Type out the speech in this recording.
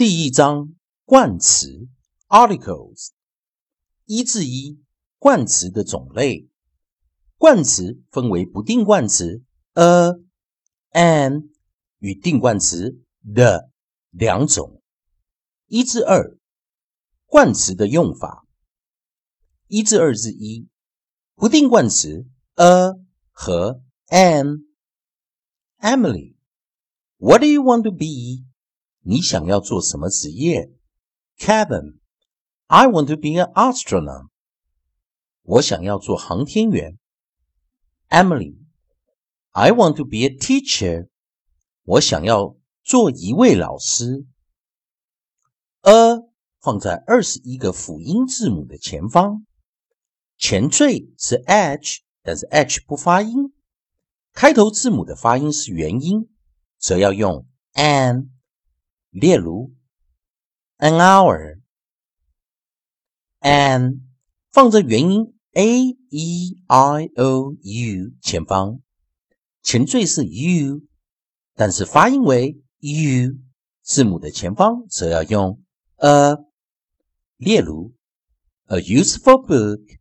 第一章冠词 articles 一至一冠词的种类。冠词分为不定冠词 a、an 与定冠词 the 两种。一至二冠词的用法。一至二至一不定冠词 a 和 an。Emily，What do you want to be？你想要做什么职业？Kevin，I want to be an astronaut。我想要做航天员。Emily，I want to be a teacher。我想要做一位老师。a 放在二十一个辅音字母的前方，前缀是 h，但是 h 不发音。开头字母的发音是元音，则要用 an。例如，an hour，an 放着元音 a e i o u 前方，前缀是 u，但是发音为 u，字母的前方则要用 a。例如，a useful book